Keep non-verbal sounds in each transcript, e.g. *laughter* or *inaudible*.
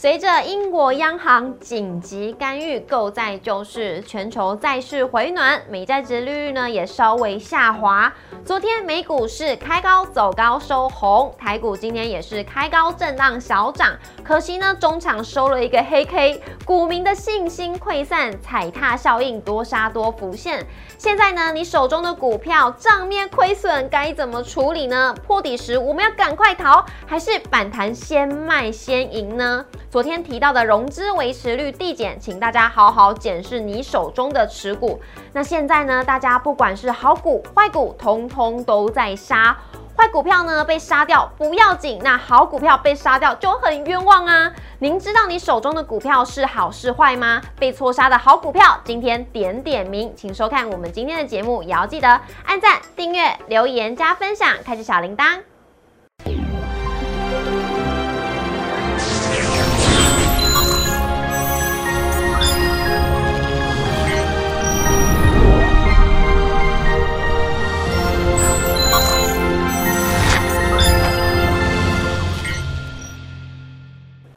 随着英国央行紧急干预购债救市，全球债市回暖，美债值利率呢也稍微下滑。昨天美股是开高走高收红，台股今天也是开高震荡小涨，可惜呢中场收了一个黑 K，股民的信心溃散，踩踏效应多杀多浮现。现在呢你手中的股票账面亏损该怎么处理呢？破底时我们要赶快逃，还是反弹先卖先赢呢？昨天提到的融资维持率递减，请大家好好检视你手中的持股。那现在呢，大家不管是好股坏股，通通都在杀。坏股票呢被杀掉不要紧，那好股票被杀掉就很冤枉啊！您知道你手中的股票是好是坏吗？被错杀的好股票，今天点点名，请收看我们今天的节目，也要记得按赞、订阅、留言、加分享，开启小铃铛。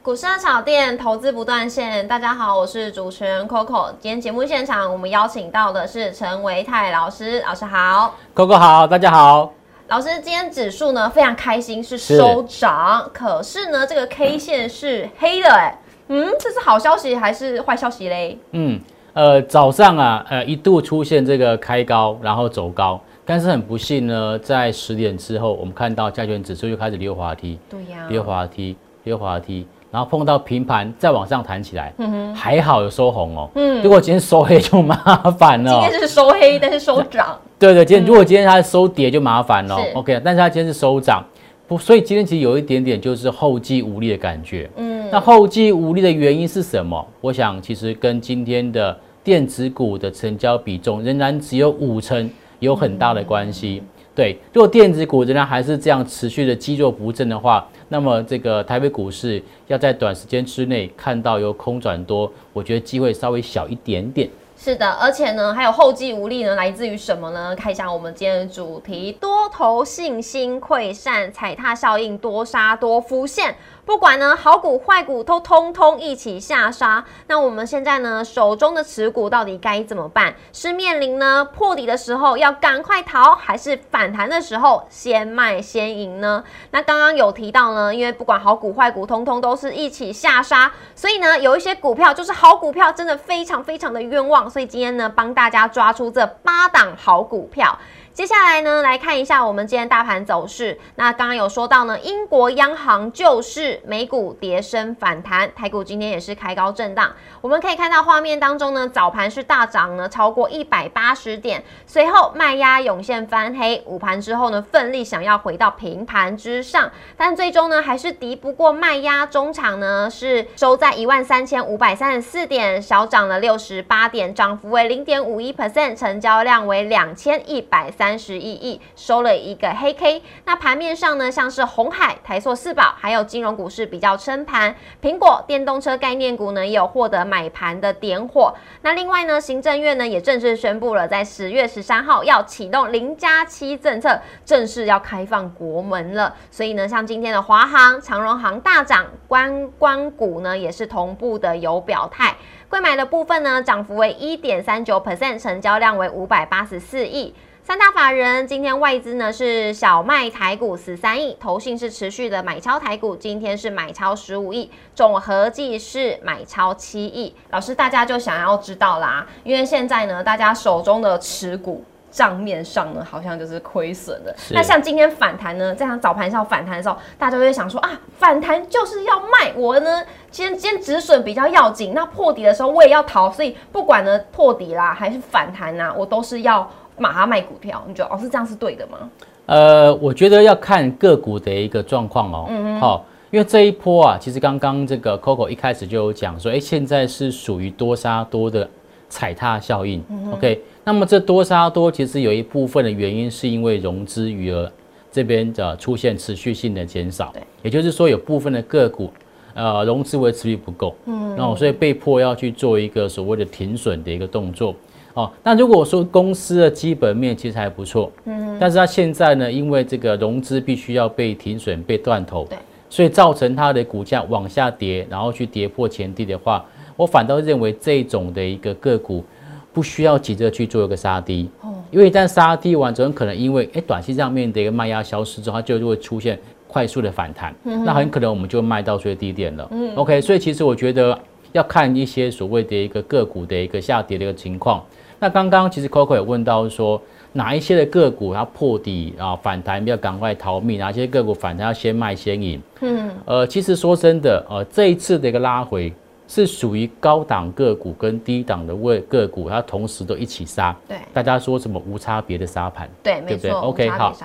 股市炒店投资不断线，大家好，我是主持人 Coco。今天节目现场，我们邀请到的是陈维泰老师，老师好，Coco 好，大家好。老师，今天指数呢非常开心是收涨，可是呢这个 K 线是黑的，哎，嗯，这是好消息还是坏消息嘞？嗯，呃，早上啊，呃，一度出现这个开高，然后走高，但是很不幸呢，在十点之后，我们看到加权指数又开始溜滑梯，对呀，溜滑梯，溜滑梯。然后碰到平盘再往上弹起来，还好有收红哦。嗯，如果今天收黑就麻烦了。今天是收黑，但是收涨。*laughs* 对对，今天如果今天它收跌就麻烦了。OK，但是它今天是收涨，不，所以今天其实有一点点就是后继无力的感觉。嗯，那后继无力的原因是什么？我想其实跟今天的电子股的成交比重仍然只有五成有很大的关系。对，如果电子股仍然还是这样持续的积弱不振的话，那么这个台北股市要在短时间之内看到由空转多，我觉得机会稍微小一点点。是的，而且呢，还有后继无力呢，来自于什么呢？看一下我们今天的主题：多头信心溃散，踩踏效应多杀多浮现。不管呢，好股坏股都通通一起下杀。那我们现在呢，手中的持股到底该怎么办？是面临呢破底的时候要赶快逃，还是反弹的时候先卖先赢呢？那刚刚有提到呢，因为不管好股坏股，通通都是一起下杀，所以呢，有一些股票就是好股票，真的非常非常的冤枉。所以今天呢，帮大家抓出这八档好股票。接下来呢，来看一下我们今天大盘走势。那刚刚有说到呢，英国央行救市，美股跌升反弹，台股今天也是开高震荡。我们可以看到画面当中呢，早盘是大涨呢，超过一百八十点，随后卖压涌现翻黑，午盘之后呢，奋力想要回到平盘之上，但最终呢，还是敌不过卖压，中场呢是收在一万三千五百三十四点，小涨了六十八点，涨幅为零点五一 percent，成交量为两千一百三。三十一亿收了一个黑 K，那盘面上呢，像是红海、台塑四宝，还有金融股市比较撑盘，苹果、电动车概念股呢也有获得买盘的点火。那另外呢，行政院呢也正式宣布了，在十月十三号要启动零加七政策，正式要开放国门了。所以呢，像今天的华航、长荣航大涨，观光股呢也是同步的有表态。贵买的部分呢，涨幅为一点三九 percent，成交量为五百八十四亿。三大法人今天外资呢是小卖台股十三亿，投信是持续的买超台股，今天是买超十五亿，总合计是买超七亿。老师，大家就想要知道啦，因为现在呢，大家手中的持股账面上呢好像就是亏损的。那像今天反弹呢，这样早盘上反弹的时候，大家就会想说啊，反弹就是要卖，我呢今天今天止损比较要紧，那破底的时候我也要逃，所以不管呢破底啦还是反弹呐，我都是要。马上卖股票，你觉得哦是这样是对的吗？呃，我觉得要看个股的一个状况哦。嗯好，因为这一波啊，其实刚刚这个 Coco 一开始就有讲说，哎，现在是属于多杀多的踩踏效应。OK，那么这多杀多其实有一部分的原因是因为融资余额这边的出现持续性的减少。对，也就是说有部分的个股呃融资维持率不够，嗯，然后所以被迫要去做一个所谓的停损的一个动作。哦，那如果说公司的基本面其实还不错，嗯，但是它现在呢，因为这个融资必须要被停损、被断头，对，所以造成它的股价往下跌，然后去跌破前低的话，我反倒认为这种的一个个股不需要急着去做一个杀低，哦，因为一旦杀低完，之后，可能因为哎短期上面的一个卖压消失之后，它就会出现快速的反弹，那很可能我们就卖到最低点了。嗯，OK，所以其实我觉得要看一些所谓的一个个股的一个下跌的一个情况。那刚刚其实 Coco 也问到说。哪一些的个股它破底啊反弹要赶快逃命？哪些个股反弹要先卖先赢？嗯，呃，其实说真的，呃，这一次的一个拉回是属于高档个股跟低档的位个股，它同时都一起杀。对，大家说什么无差别的杀盘？对，没错。OK，好。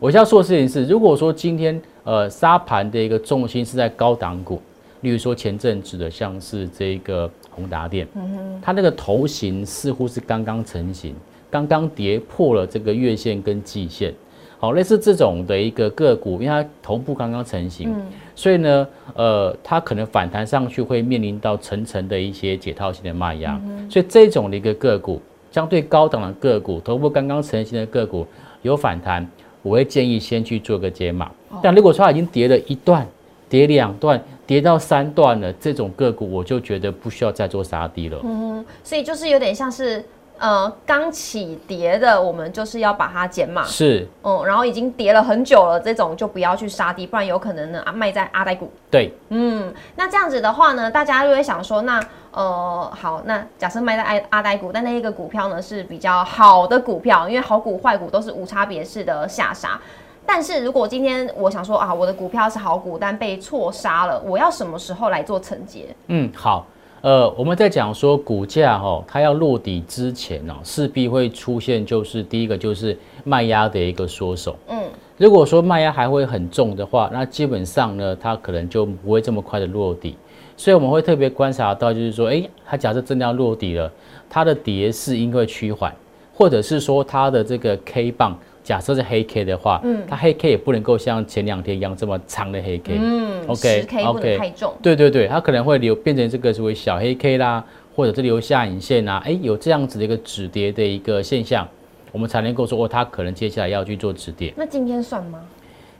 我要说的事情是，如果说今天呃杀盘的一个重心是在高档股，例如说前阵子的像是这个宏达电，嗯，它那个头型似乎是刚刚成型。刚刚跌破了这个月线跟季线，好，类似这种的一个个股，因为它头部刚刚成型，所以呢，呃，它可能反弹上去会面临到层层的一些解套性的卖压，所以这种的一个个股，相对高档的个股，头部刚刚成型的个股有反弹，我会建议先去做个解码。但如果说它已经跌了一段、跌两段、跌到三段了，这种个股我就觉得不需要再做杀低了。嗯，所以就是有点像是。呃，刚起跌的，我们就是要把它减码。是，嗯，然后已经跌了很久了，这种就不要去杀低，不然有可能呢啊卖在阿呆股。对，嗯，那这样子的话呢，大家就会想说，那呃好，那假设卖在阿阿呆股，但那一个股票呢是比较好的股票，因为好股坏股都是无差别式的下杀。但是如果今天我想说啊，我的股票是好股，但被错杀了，我要什么时候来做承接？嗯，好。呃，我们在讲说股价哈，它要落底之前呢，势必会出现就是第一个就是卖压的一个缩手。嗯，如果说卖压还会很重的话，那基本上呢，它可能就不会这么快的落底。所以我们会特别观察到，就是说，哎，它假设真的要落底了，它的跌势应该趋缓，或者是说它的这个 K 棒。假设是黑 K 的话，嗯，它黑 K 也不能够像前两天一样这么长的黑 K，嗯，OK，OK，太重，对对对，它可能会留变成这个所谓小黑 K 啦，或者是留下影线啊，哎，有这样子的一个止跌的一个现象，我们才能够说哦，它可能接下来要去做止跌。那今天算吗？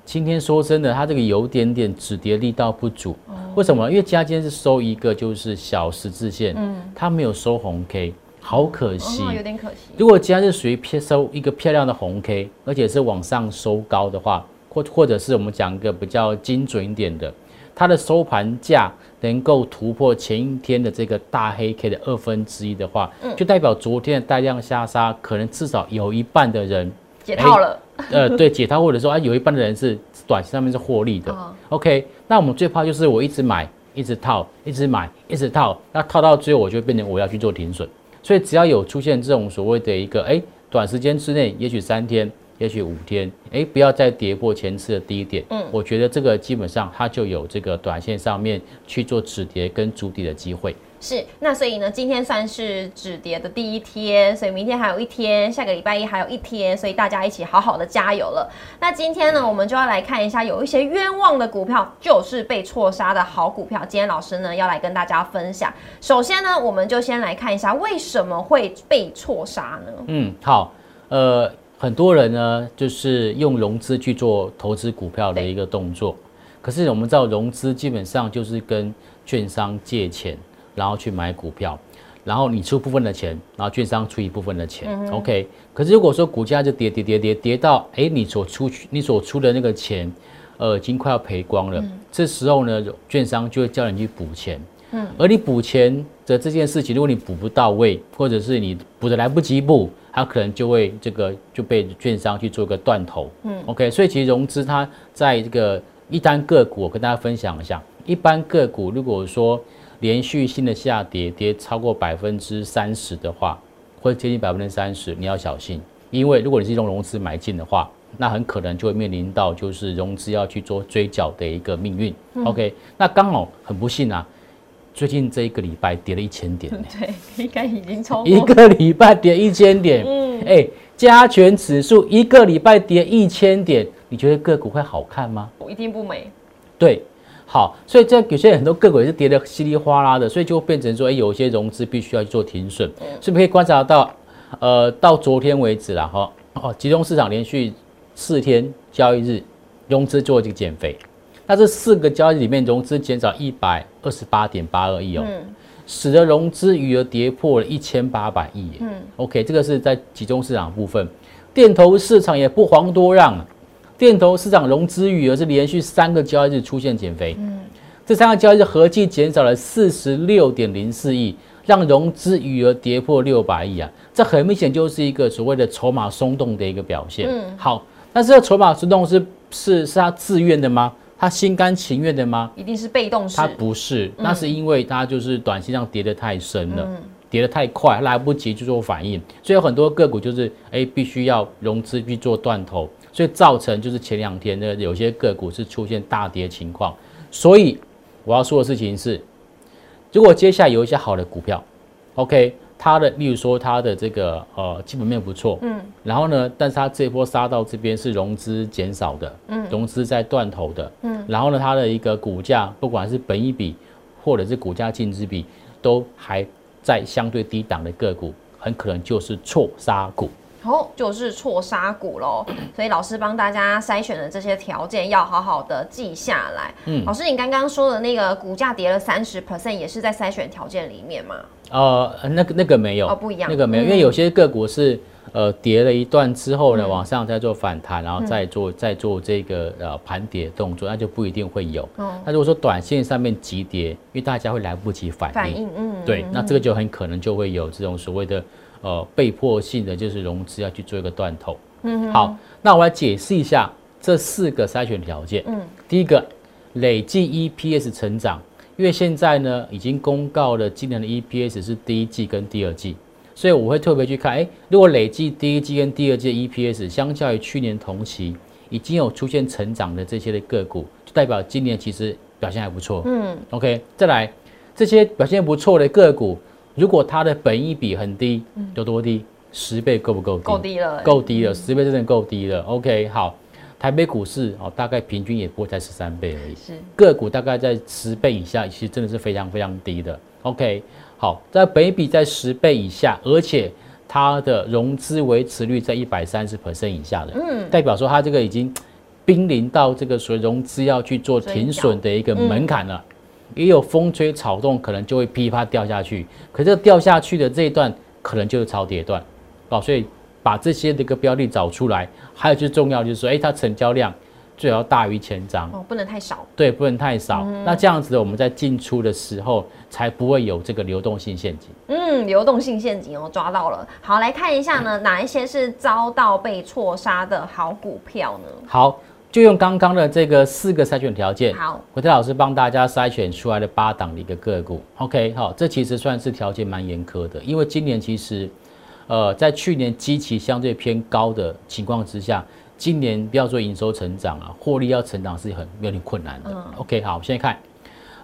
今天说真的，它这个有点点止跌力道不足，为什么？因为今天是收一个就是小十字线，嗯，它没有收红 K。好可惜，有点可惜。如果今天是属于偏收一个漂亮的红 K，而且是往上收高的话，或或者是我们讲一个比较精准一点的，它的收盘价能够突破前一天的这个大黑 K 的二分之一的话，嗯，就代表昨天的大量下杀，可能至少有一半的人解套了。呃，对，解套或者说啊，有一半的人是短期上面是获利的。OK，那我们最怕就是我一直买，一直套，一直买，一直套，那套到最后我就变成我要去做停损。所以只要有出现这种所谓的一个哎，短时间之内，也许三天，也许五天，哎，不要再跌破前次的低点，嗯，我觉得这个基本上它就有这个短线上面去做止跌跟筑底的机会。是，那所以呢，今天算是止跌的第一天，所以明天还有一天，下个礼拜一还有一天，所以大家一起好好的加油了。那今天呢，我们就要来看一下，有一些冤枉的股票，就是被错杀的好股票。今天老师呢要来跟大家分享。首先呢，我们就先来看一下为什么会被错杀呢？嗯，好，呃，很多人呢就是用融资去做投资股票的一个动作，可是我们知道融资基本上就是跟券商借钱。然后去买股票，然后你出部分的钱，然后券商出一部分的钱，OK。可是如果说股价就跌跌跌跌跌到，哎，你所出去你所出的那个钱，呃，已经快要赔光了，这时候呢，券商就会叫你去补钱。嗯。而你补钱的这件事情，如果你补不到位，或者是你补的来不及补，它可能就会这个就被券商去做个断头。嗯。OK。所以其实融资它在这个一单个股，我跟大家分享一下，一般个股如果说。连续性的下跌，跌超过百分之三十的话，或者接近百分之三十，你要小心，因为如果你是用融资买进的话，那很可能就会面临到就是融资要去做追缴的一个命运。OK，那刚好很不幸啊，最近这一个礼拜跌了一千点，*laughs* 对，应该已经超一个礼拜跌一千点，嗯，哎，加权指数一个礼拜跌一千点，你觉得个股会好看吗？我一定不美。对。好，所以这有些很多个股也是跌得稀里哗啦的，所以就变成说，哎，有一些融资必须要去做停损。是不是可以观察到，呃，到昨天为止了哈，哦，集中市场连续四天交易日融资做这个减肥，那这四个交易里面融资减少一百二十八点八二亿哦，使得融资余额跌破了一千八百亿。嗯，OK，这个是在集中市场部分，电投市场也不遑多让，电投市场融资余额是连续三个交易日出现减肥。嗯，这三个交易日合计减少了四十六点零四亿，让融资余额跌破六百亿啊，这很明显就是一个所谓的筹码松动的一个表现。嗯，好，那这个筹码松动是是是他自愿的吗？他心甘情愿的吗？一定是被动式。他不是，那是因为他就是短线上跌得太深了，跌得太快，来不及去做反应，所以有很多个股就是哎，必须要融资去做断头，所以造成就是前两天呢，有些个股是出现大跌情况。所以我要说的事情是，如果接下来有一些好的股票，OK。它的，例如说它的这个呃基本面不错，嗯，然后呢，但是它这波杀到这边是融资减少的，嗯，融资在断头的，嗯，然后呢，它的一个股价不管是本一比或者是股价净值比都还在相对低档的个股，很可能就是错杀股。哦，就是错杀股喽，*coughs* 所以老师帮大家筛选的这些条件要好好的记下来。嗯，老师，你刚刚说的那个股价跌了三十 percent，也是在筛选条件里面吗？呃，那个那个没有，哦，不一样，那个没有，因为有些个股是呃跌了一段之后呢，往上再做反弹，然后再做再做这个呃盘跌动作，那就不一定会有。哦，那如果说短线上面急跌，因为大家会来不及反应，反应，嗯，对，那这个就很可能就会有这种所谓的。呃，被迫性的就是融资要去做一个断头。嗯，好，那我来解释一下这四个筛选条件。嗯，第一个，累计 EPS 成长，因为现在呢已经公告了今年的 EPS 是第一季跟第二季，所以我会特别去看，哎，如果累计第一季跟第二季 EPS 相较于去年同期已经有出现成长的这些的个股，就代表今年其实表现还不错。嗯，OK，再来这些表现不错的个股。如果它的本益比很低，有多低？十倍够不够低？够低了，够低了，十倍真的够低了。OK，好，台北股市哦，大概平均也不会在十三倍而已。是个股大概在十倍以下，其实真的是非常非常低的。OK，好，在本益比在十倍以下，而且它的融资维持率在一百三十 percent 以下的，嗯，代表说它这个已经濒临到这个所谓融资要去做停损的一个门槛了。也有风吹草动，可能就会噼啪掉下去。可这掉下去的这一段，可能就是超跌段，哦，所以把这些的一个标的找出来。还有最重要就是说，哎，它成交量最好大于千张，哦，不能太少。对，不能太少。那这样子，我们在进出的时候，才不会有这个流动性陷阱。嗯，流动性陷阱哦，抓到了。好，来看一下呢，哪一些是遭到被错杀的好股票呢？好。就用刚刚的这个四个筛选条件，好，国泰老师帮大家筛选出来的八档的一个个股，OK，好，这其实算是条件蛮严苛的，因为今年其实，呃，在去年基期相对偏高的情况之下，今年不要说营收成长啊，获利要成长是很有点困难的。OK，好，我们现在看，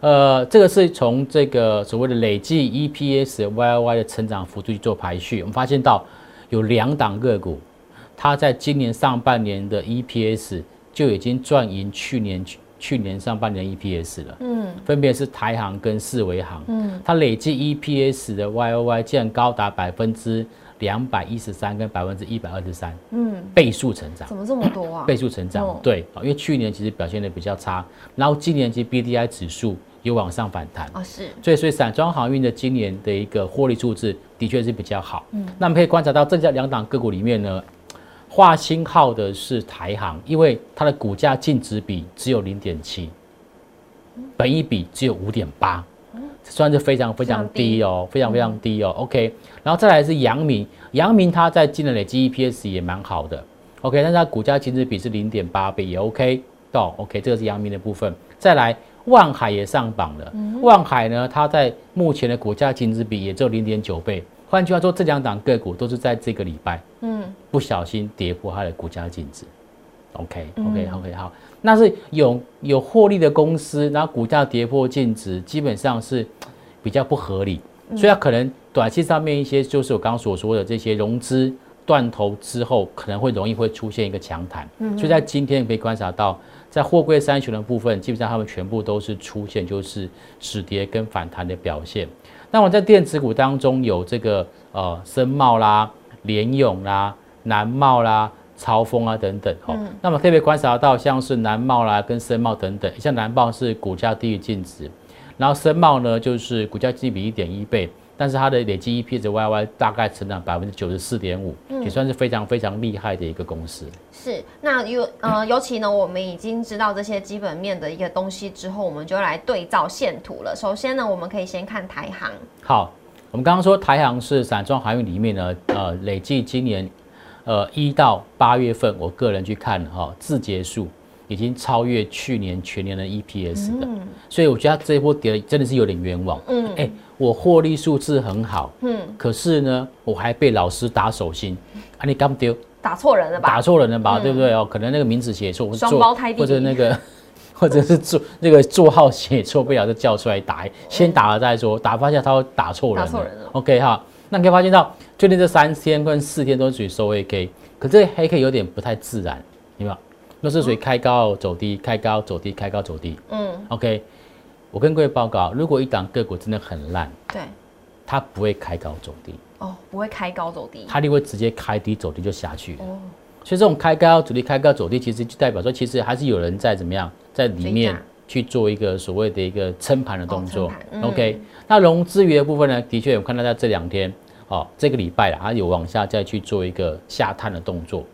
呃，这个是从这个所谓的累计 EPS Y Y 的成长幅度去做排序，我们发现到有两档个股，它在今年上半年的 EPS。就已经赚赢去年去去年上半年 EPS 了，嗯，分别是台行跟四维行，嗯，它累计 EPS 的 Y O Y 竟然高达百分之两百一十三跟百分之一百二十三，嗯，倍数成长，怎么这么多啊？倍数成长，对，因为去年其实表现的比较差，然后今年其实 B D I 指数有往上反弹。啊，是，所以所以散装航运的今年的一个获利数字的确是比较好，嗯，那我们可以观察到这家两档个股里面呢。画星号的是台行，因为它的股价净值比只有零点七，本益比只有五点八，算是非常非常低哦，非常非常低哦。OK，然后再来是阳明，阳明它在今年累积 EPS 也蛮好的，OK，但是它股价净值比是零点八倍，也 OK 到 OK，这个是阳明的部分。再来万海也上榜了，万海呢，它在目前的股价净值比也只有零点九倍。换句话说，这两档个股都是在这个礼拜，嗯，不小心跌破它的股价净值。OK，OK，OK，好，那是有有获利的公司，然后股价跌破净值，基本上是比较不合理，所以它可能短期上面一些，就是我刚刚所说的这些融资断头之后，可能会容易会出现一个强弹。嗯，所以在今天可以观察到，在货柜三雄的部分，基本上他们全部都是出现就是止跌跟反弹的表现。那我在电子股当中有这个呃深茂啦、联永啦、南茂啦、超风啊等等，哦，那么特别观察到像是南茂啦跟深茂等等，像南茂是股价低于净值，然后深茂呢就是股价基比一点一倍。但是它的累计 EPS YY 大概成长百分之九十四点五，也算是非常非常厉害的一个公司。是，那尤呃 *coughs* 尤其呢，我们已经知道这些基本面的一个东西之后，我们就来对照线图了。首先呢，我们可以先看台航。好，我们刚刚说台航是散装航运里面呢，呃，累计今年呃一到八月份，我个人去看哈，自结束。已经超越去年全年的 EPS 的，所以我觉得这一波跌真的是有点冤枉。嗯，哎，我获利数字很好，嗯，可是呢，我还被老师打手心，啊，你干不丢？打错人了吧？打错人了吧？对不对哦？可能那个名字写错，双胞胎弟或者那个，*laughs* 或者是座那个座号写错，不了就叫出来打，先打了再说，打发现他打错人，打错人了。OK 哈，那你可以发现到最近这三天跟四天都属于收 A K，可这黑 K 有点不太自然，有没有？那是属于开高走低，开高走低，开高走低。嗯，OK，我跟各位报告，如果一档个股真的很烂，对，它不会开高走低。哦，不会开高走低，它就会直接开低走低就下去。哦，所以这种开高走低、开高走低，其实就代表说，其实还是有人在怎么样，在里面去做一个所谓的一个撑盘的动作。OK，那融资余的部分呢，的确有看到在这两天，哦，这个礼拜啊，它有往下再去做一个下探的动作。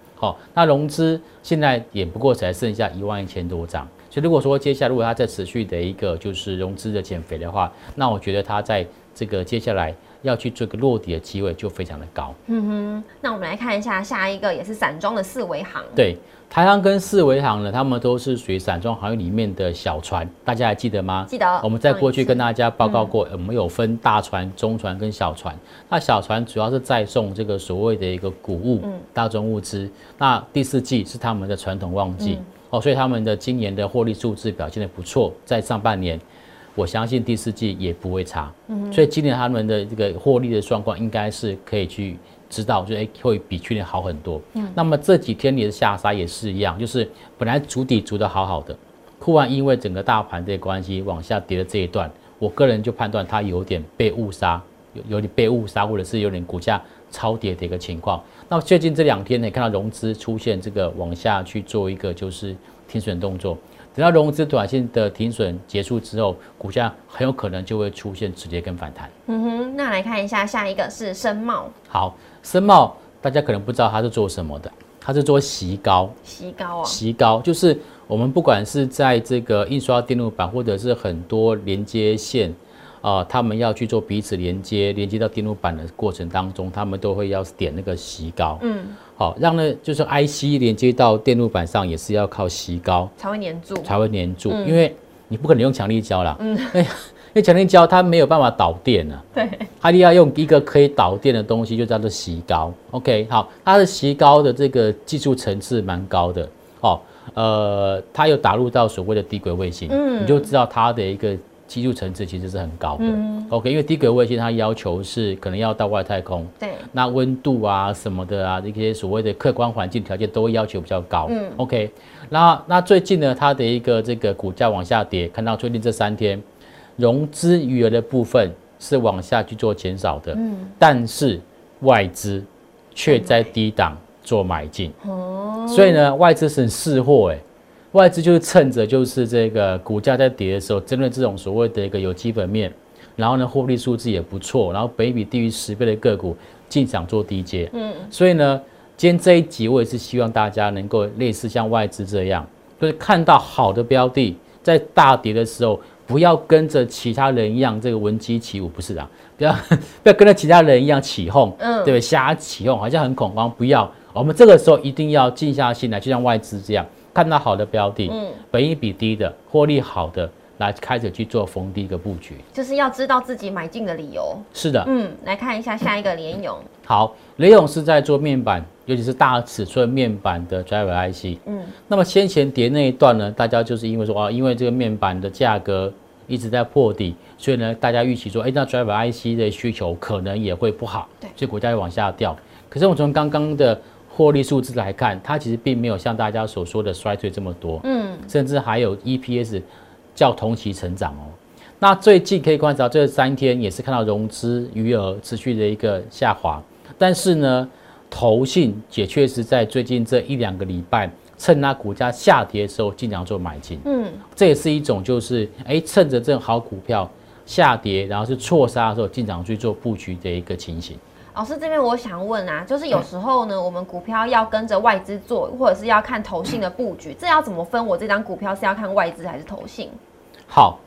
那融资现在也不过才剩下一万一千多张，所以如果说接下来如果它在持续的一个就是融资的减肥的话，那我觉得它在这个接下来要去做个落底的机会就非常的高。嗯哼，那我们来看一下下一个也是散装的四维行。对。台航跟四维行呢，他们都是属于散装行业里面的小船，大家还记得吗？记得。我们在过去跟大家报告过，我们有分大船、中船跟小船。那小船主要是载送这个所谓的一个谷物、大宗物资。那第四季是他们的传统旺季哦，所以他们的今年的获利数字表现的不错，在上半年，我相信第四季也不会差。嗯，所以今年他们的这个获利的状况应该是可以去。知道就哎会比去年好很多。嗯，那么这几天你的下杀也是一样，就是本来筑底筑的好好的，突然因为整个大盘的关系往下跌的这一段，我个人就判断它有点被误杀，有有点被误杀，或者是有点股价超跌的一个情况。那么最近这两天呢，看到融资出现这个往下去做一个就是停损动作。等到融资短线的停损结束之后，股价很有可能就会出现直接跟反弹。嗯哼，那来看一下下一个是深茂。好，深茂大家可能不知道它是做什么的，它是做锡膏。锡膏啊？锡膏就是我们不管是在这个印刷电路板，或者是很多连接线。啊，他们要去做彼此连接，连接到电路板的过程当中，他们都会要点那个锡膏，嗯，好，让呢就是 IC 连接到电路板上也是要靠锡膏才会粘住，才会粘住，因为你不可能用强力胶啦，*laughs* 嗯，因为强力胶它没有办法导电啊，对，它一定要用一个可以导电的东西，就叫做锡膏，OK，好，它的锡膏的这个技术层次蛮高的，哦，呃，它有打入到所谓的低轨卫星，嗯，你就知道它的一个。技术层次其实是很高的，OK，因为低轨卫星它要求是可能要到外太空，对，那温度啊什么的啊，这些所谓的客观环境条件都会要求比较高，嗯，OK，那那最近呢，它的一个这个股价往下跌，看到最近这三天融资余额的部分是往下去做减少的，嗯，但是外资却在低档做买进，哦，所以呢，外资是试货，哎。外资就是趁着就是这个股价在跌的时候，针对这种所谓的一个有基本面，然后呢获利数字也不错，然后北比低于十倍的个股进场做低阶。嗯，所以呢，今天这一集我也是希望大家能够类似像外资这样，就是看到好的标的在大跌的时候，不要跟着其他人一样这个闻鸡起舞，不是的，*laughs* 不要不要跟着其他人一样起哄，嗯，对不对？瞎起哄好像很恐慌，不要，我们这个时候一定要静下心来，就像外资这样。看到好的标的，嗯，本益比低的，获利好的，来开始去做逢低一个布局，就是要知道自己买进的理由。是的，嗯，来看一下下一个联勇。好，联勇是在做面板，尤其是大尺寸面板的 driver IC。嗯，那么先前跌那一段呢，大家就是因为说啊，因为这个面板的价格一直在破底，所以呢，大家预期说，哎，那 driver IC 的需求可能也会不好，对，所以股价会往下掉。可是我从刚刚的获利数字来看，它其实并没有像大家所说的衰退这么多，嗯，甚至还有 EPS 较同期成长哦。那最近可以观察这三天也是看到融资余额持续的一个下滑，但是呢，投信也确实在最近这一两个礼拜，趁它股价下跌的时候尽量做买进，嗯，这也是一种就是哎趁着这种好股票下跌，然后是错杀的时候经常去做布局的一个情形。老师这边我想问啊，就是有时候呢，我们股票要跟着外资做，或者是要看投信的布局，这要怎么分？我这张股票是要看外资还是投信？好，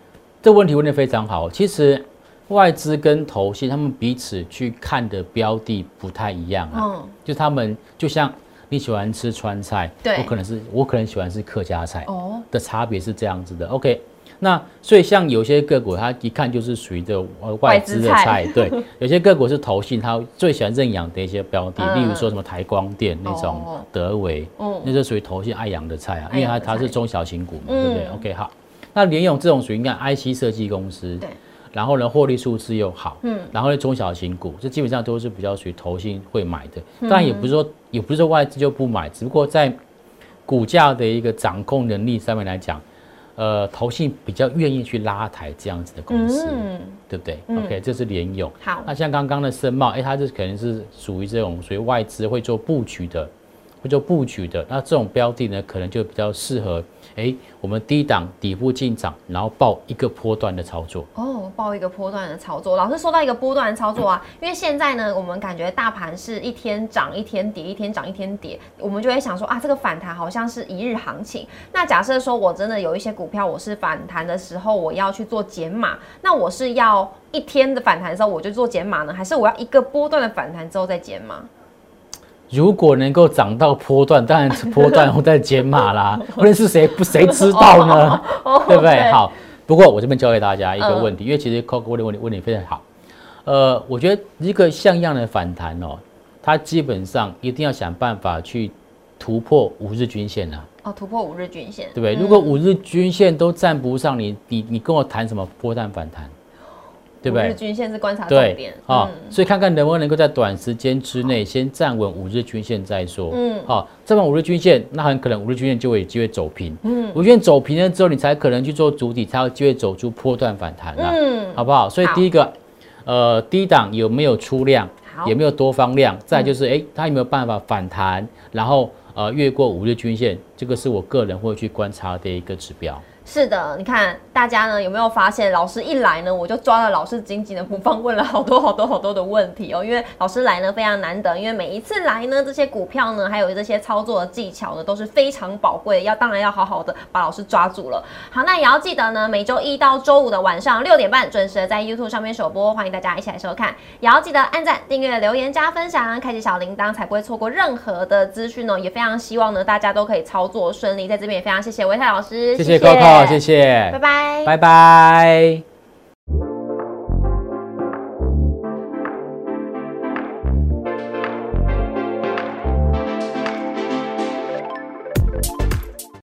这问题问的非常好。其实外资跟投信他们彼此去看的标的不太一样啊，嗯，就他们就像你喜欢吃川菜，对我可能是我可能喜欢吃客家菜哦，的差别是这样子的。OK，那所以像有些个股，它一看就是属于这呃外资的菜，对，*laughs* 有些个股是投信，它最喜欢认养的一些标的，嗯。例如说什么台光电那种哦。德维，嗯。那就属于投信爱养的菜啊，因为它它是中小型股嘛，嗯。对不对？OK，好，那联咏这种属于应该 IC 设计公司，对，然后呢获利数字又好，嗯。然后呢中小型股，这基本上都是比较属于投信会买的，嗯。当然也不是说也不是说外资就不买，只不过在股价的一个掌控能力上面来讲，呃，投信比较愿意去拉抬这样子的公司，嗯，对不对、嗯 o k 这是联勇。好，那像刚刚的申茂，哎，它这可能是属于这种属于外资会做布局的，会做布局的。那这种标的呢，可能就比较适合，哎，我们低档底部进场，然后报一个波段的操作。哦，报一个波段的操作。老师说到一个波段的操作啊，因为现在呢，我们感觉大盘是一天涨一天跌，一天涨一天跌，我们就会想说啊，这个反弹好像是一日行情。那假设说我真的有一些股票，我是反弹的时候我要去做减码，那我是要一天的反弹的时候我就做减码呢，还是我要一个波段的反弹之后再减码？如果能够涨到波段，当然波段后再减码啦。*laughs* 问题是谁不谁知道呢？哦 *laughs* 对不对？好，不过我这边教给大家一个嗯问题，因为其实 Coco 问的问题问题非常好。呃，我觉得一个像样的反弹哦，它基本上一定要想办法去突破五日均线啊，哦，突破五日均线，对不对？嗯如果五日均线都站不上，你你你跟我谈什么波段反弹？对不五日对？均线是观察重对点，啊、嗯所以看看能不能够在短时间之内先站稳五日均线再说。嗯好、站稳五日均线，那很可能五日均线就会有机会走平。嗯五日均线走平了之后，你才可能去做主体，才有机会走出波段反弹啦、嗯，好不好？所以第一个，呃，低档有没有出量，有没有多方量？再就是，哎、它有没有办法反弹，然后呃越过五日均线，这个是我个人会去观察的一个指标。是的，你看大家呢有没有发现，老师一来呢，我就抓了老师紧紧的不放，问了好多好多好多的问题哦。因为老师来呢非常难得，因为每一次来呢，这些股票呢，还有这些操作的技巧呢，都是非常宝贵的，要当然要好好的把老师抓住了。好，那也要记得呢，每周一到周五的晚上六点半准时地在 YouTube 上面首播，欢迎大家一起来收看。也要记得按赞、订阅、留言、加分享，开启小铃铛，才不会错过任何的资讯哦。也非常希望呢，大家都可以操作顺利。在这边也非常谢谢维泰老师，谢谢谢谢，拜拜。拜拜。